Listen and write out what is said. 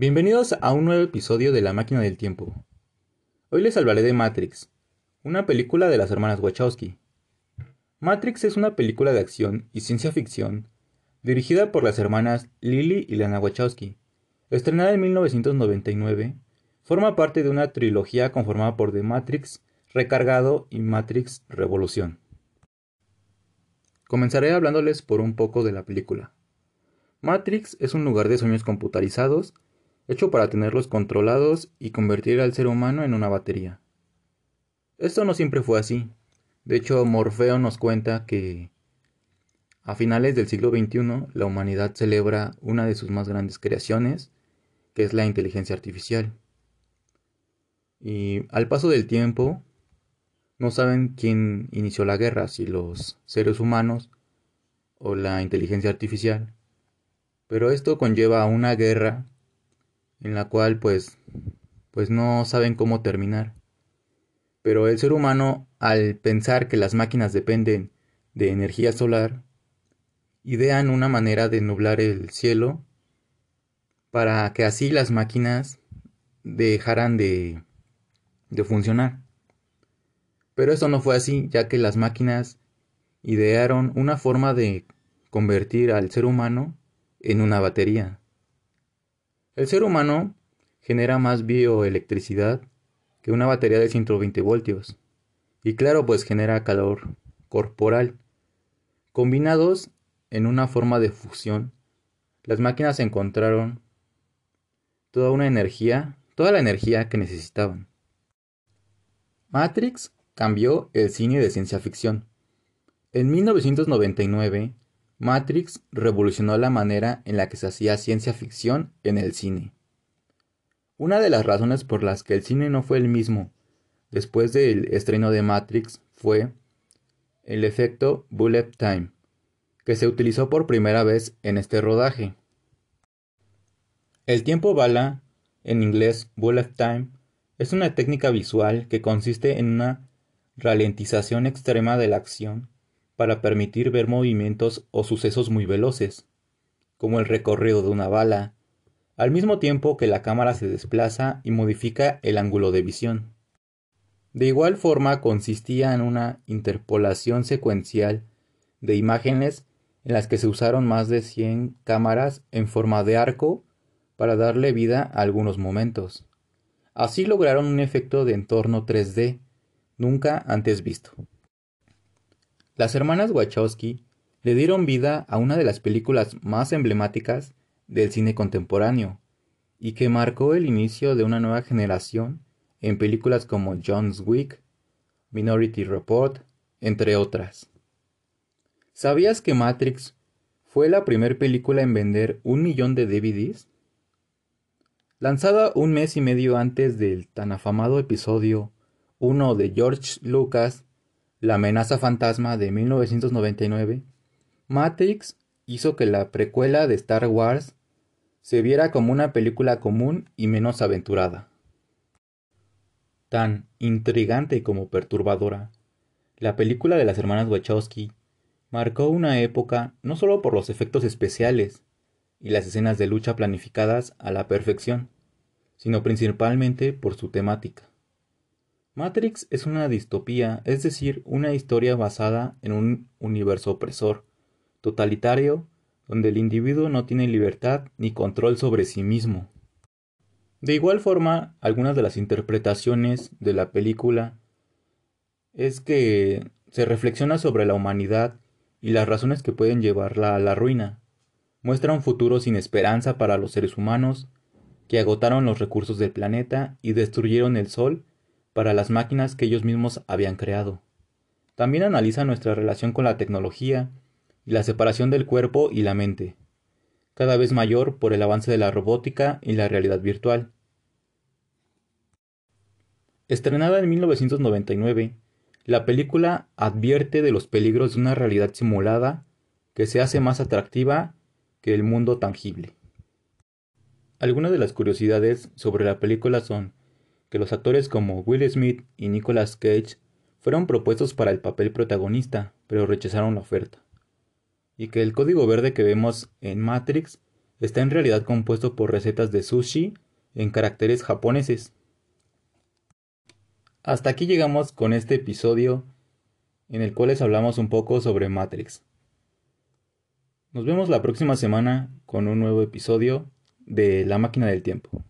Bienvenidos a un nuevo episodio de La Máquina del Tiempo. Hoy les hablaré de Matrix, una película de las hermanas Wachowski. Matrix es una película de acción y ciencia ficción dirigida por las hermanas Lily y Lana Wachowski. Estrenada en 1999, forma parte de una trilogía conformada por The Matrix Recargado y Matrix Revolución. Comenzaré hablándoles por un poco de la película. Matrix es un lugar de sueños computarizados hecho para tenerlos controlados y convertir al ser humano en una batería. Esto no siempre fue así. De hecho, Morfeo nos cuenta que a finales del siglo XXI la humanidad celebra una de sus más grandes creaciones, que es la inteligencia artificial. Y al paso del tiempo, no saben quién inició la guerra, si los seres humanos o la inteligencia artificial. Pero esto conlleva a una guerra en la cual pues pues no saben cómo terminar. Pero el ser humano, al pensar que las máquinas dependen de energía solar, idean una manera de nublar el cielo para que así las máquinas dejaran de, de funcionar. Pero eso no fue así, ya que las máquinas idearon una forma de convertir al ser humano en una batería. El ser humano genera más bioelectricidad que una batería de 120 voltios. Y claro, pues genera calor corporal. Combinados en una forma de fusión, las máquinas encontraron toda una energía, toda la energía que necesitaban. Matrix cambió el cine de ciencia ficción. En 1999, Matrix revolucionó la manera en la que se hacía ciencia ficción en el cine. Una de las razones por las que el cine no fue el mismo después del estreno de Matrix fue el efecto bullet time, que se utilizó por primera vez en este rodaje. El tiempo bala, en inglés bullet time, es una técnica visual que consiste en una ralentización extrema de la acción para permitir ver movimientos o sucesos muy veloces, como el recorrido de una bala, al mismo tiempo que la cámara se desplaza y modifica el ángulo de visión. De igual forma consistía en una interpolación secuencial de imágenes en las que se usaron más de 100 cámaras en forma de arco para darle vida a algunos momentos. Así lograron un efecto de entorno 3D, nunca antes visto. Las hermanas Wachowski le dieron vida a una de las películas más emblemáticas del cine contemporáneo y que marcó el inicio de una nueva generación en películas como John's Wick, Minority Report, entre otras. ¿Sabías que Matrix fue la primera película en vender un millón de DVDs? Lanzada un mes y medio antes del tan afamado episodio 1 de George Lucas la amenaza fantasma de 1999, Matrix hizo que la precuela de Star Wars se viera como una película común y menos aventurada. Tan intrigante como perturbadora, la película de las hermanas Wachowski marcó una época no solo por los efectos especiales y las escenas de lucha planificadas a la perfección, sino principalmente por su temática. Matrix es una distopía, es decir, una historia basada en un universo opresor, totalitario, donde el individuo no tiene libertad ni control sobre sí mismo. De igual forma, algunas de las interpretaciones de la película es que se reflexiona sobre la humanidad y las razones que pueden llevarla a la ruina. Muestra un futuro sin esperanza para los seres humanos, que agotaron los recursos del planeta y destruyeron el Sol para las máquinas que ellos mismos habían creado. También analiza nuestra relación con la tecnología y la separación del cuerpo y la mente, cada vez mayor por el avance de la robótica y la realidad virtual. Estrenada en 1999, la película advierte de los peligros de una realidad simulada que se hace más atractiva que el mundo tangible. Algunas de las curiosidades sobre la película son que los actores como Will Smith y Nicolas Cage fueron propuestos para el papel protagonista, pero rechazaron la oferta. Y que el código verde que vemos en Matrix está en realidad compuesto por recetas de sushi en caracteres japoneses. Hasta aquí llegamos con este episodio en el cual les hablamos un poco sobre Matrix. Nos vemos la próxima semana con un nuevo episodio de La máquina del tiempo.